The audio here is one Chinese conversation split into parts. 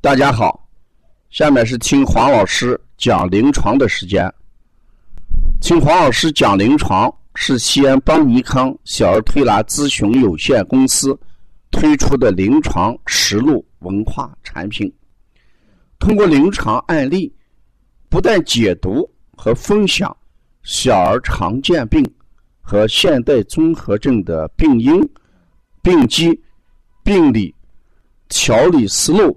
大家好，下面是听黄老师讲临床的时间。听黄老师讲临床是西安邦尼康小儿推拿咨询有限公司推出的临床实录文化产品。通过临床案例，不但解读和分享小儿常见病和现代综合症的病因、病机、病理、调理思路。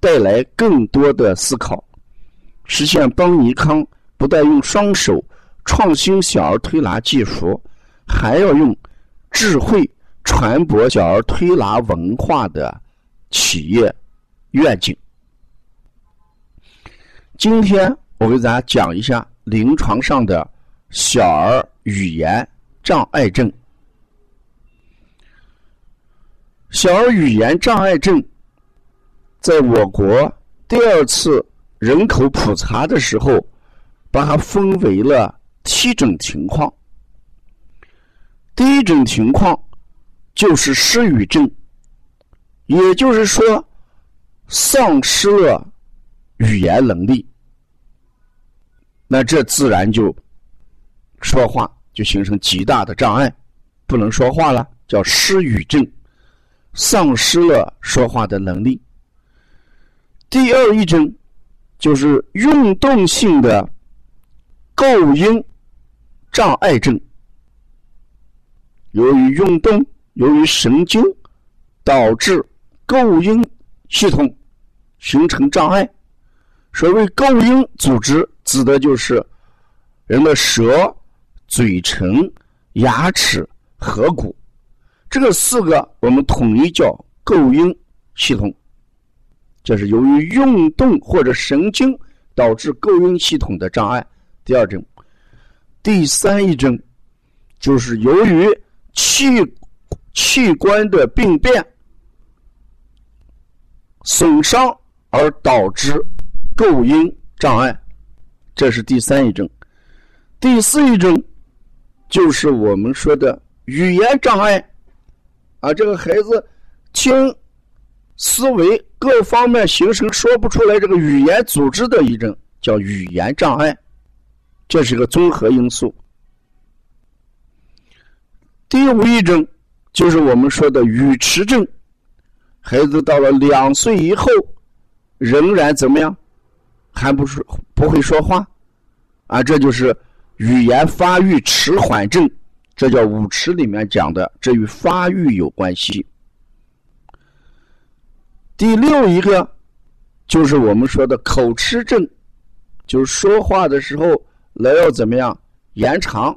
带来更多的思考，实现邦尼康不但用双手创新小儿推拿技术，还要用智慧传播小儿推拿文化的企业愿景。今天我给大家讲一下临床上的小儿语言障碍症。小儿语言障碍症。在我国第二次人口普查的时候，把它分为了七种情况。第一种情况就是失语症，也就是说，丧失了语言能力，那这自然就说话就形成极大的障碍，不能说话了，叫失语症，丧失了说话的能力。第二一种就是运动性的构音障碍症，由于运动，由于神经导致构音系统形成障碍。所谓构音组织，指的就是人的舌、嘴唇、牙齿、颌骨，这个四个我们统一叫构音系统。这是由于运动或者神经导致构音系统的障碍。第二种，第三一种就是由于器器官的病变损伤而导致构音障碍，这是第三一种。第四一种就是我们说的语言障碍啊，这个孩子听。思维各方面形成说不出来这个语言组织的一种叫语言障碍，这是一个综合因素。第五一种就是我们说的语迟症，孩子到了两岁以后仍然怎么样，还不是不会说话，啊，这就是语言发育迟缓症，这叫五迟里面讲的，这与发育有关系。第六一个就是我们说的口吃症，就是说话的时候来要怎么样延长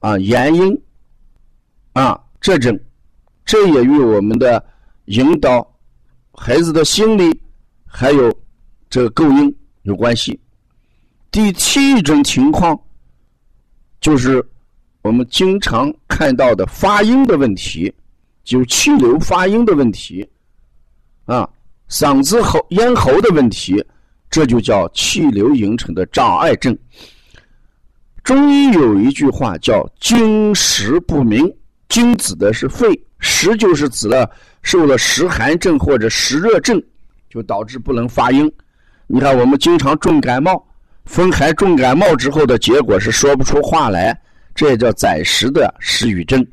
啊延音啊这种，这也与我们的引导孩子的心理还有这个构音有关系。第七一种情况就是我们经常看到的发音的问题，就气流发音的问题。啊，嗓子喉、咽喉的问题，这就叫气流形成的障碍症。中医有一句话叫“经食不明”，经指的是肺，食就是指了受了湿寒症或者湿热症，就导致不能发音。你看，我们经常重感冒，风寒重感冒之后的结果是说不出话来，这也叫暂时的失语症。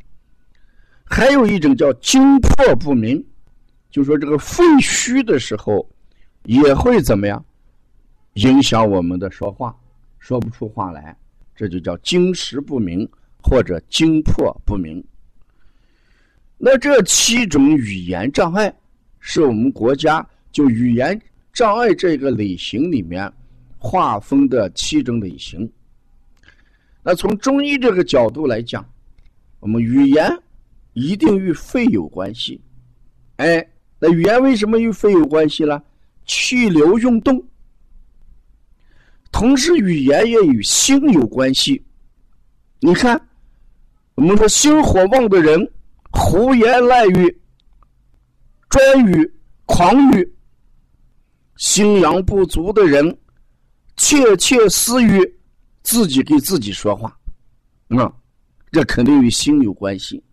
还有一种叫经魄不明。就说这个肺虚的时候，也会怎么样影响我们的说话，说不出话来，这就叫经实不明或者经魄不明。那这七种语言障碍是我们国家就语言障碍这个类型里面划分的七种类型。那从中医这个角度来讲，我们语言一定与肺有关系，哎。那语言为什么与肺有关系呢？气流运动，同时语言也与心有关系。你看，我们说心火旺的人，胡言乱语、专语、狂语；心阳不足的人，窃窃私语，自己给自己说话。啊，这肯定与心有关系。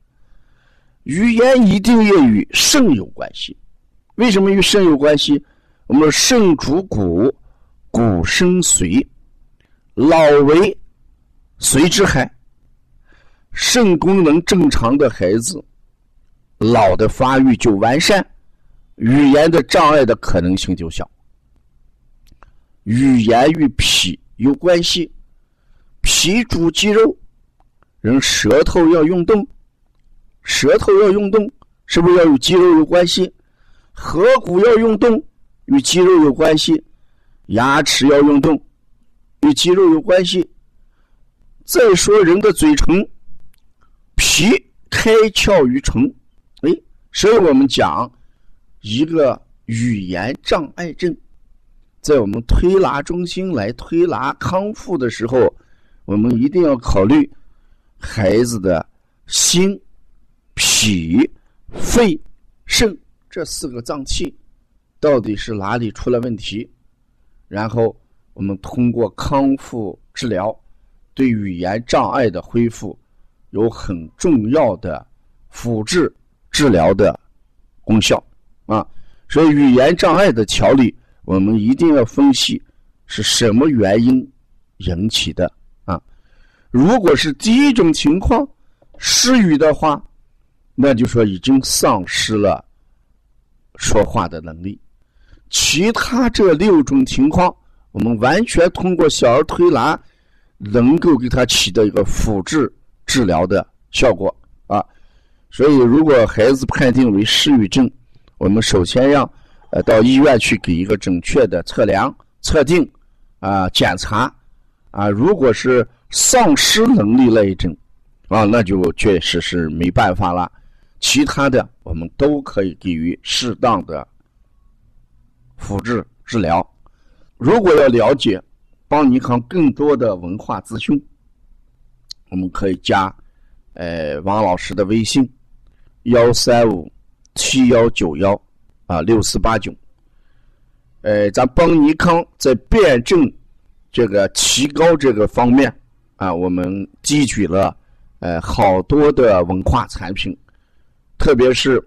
语言一定也与肾有关系。为什么与肾有关系？我们说肾主骨，骨生髓，老为髓之害。肾功能正常的孩子，脑的发育就完善，语言的障碍的可能性就小。语言与脾有关系，脾主肌肉，人舌头要运动，舌头要运动，是不是要与肌肉有关系？颌骨要运动，与肌肉有关系；牙齿要运动，与肌肉有关系。再说人的嘴唇。皮开窍于唇，哎，所以我们讲一个语言障碍症，在我们推拿中心来推拿康复的时候，我们一定要考虑孩子的心、脾、肺、肾这四个脏器到底是哪里出了问题，然后我们通过康复治疗对语言障碍的恢复。有很重要的辅治治疗的功效啊，所以语言障碍的调理，我们一定要分析是什么原因引起的啊。如果是第一种情况失语的话，那就说已经丧失了说话的能力。其他这六种情况，我们完全通过小儿推拿能够给他起到一个辅治。治疗的效果啊，所以如果孩子判定为失语症，我们首先要呃到医院去给一个准确的测量、测定啊检查啊。如果是丧失能力那一种啊，那就确实是没办法了。其他的我们都可以给予适当的辅治治疗。如果要了解邦尼康更多的文化资讯。我们可以加，呃，王老师的微信：幺三五七幺九幺啊六四八九。呃，咱邦尼康在辩证这个提高这个方面啊，我们汲取了呃好多的文化产品，特别是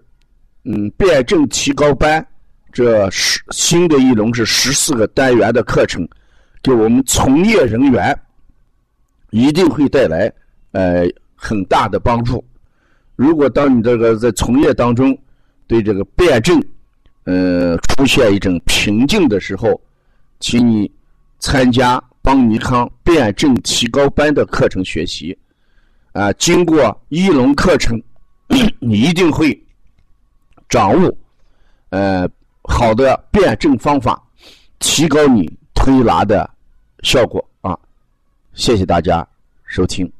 嗯辩证提高班这十新的一轮是十四个单元的课程，给我们从业人员。一定会带来呃很大的帮助。如果当你这个在从业当中对这个辩证呃出现一种瓶颈的时候，请你参加邦尼康辩证提高班的课程学习啊。经过一轮课程，你一定会掌握呃好的辩证方法，提高你推拿的效果啊。谢谢大家收听。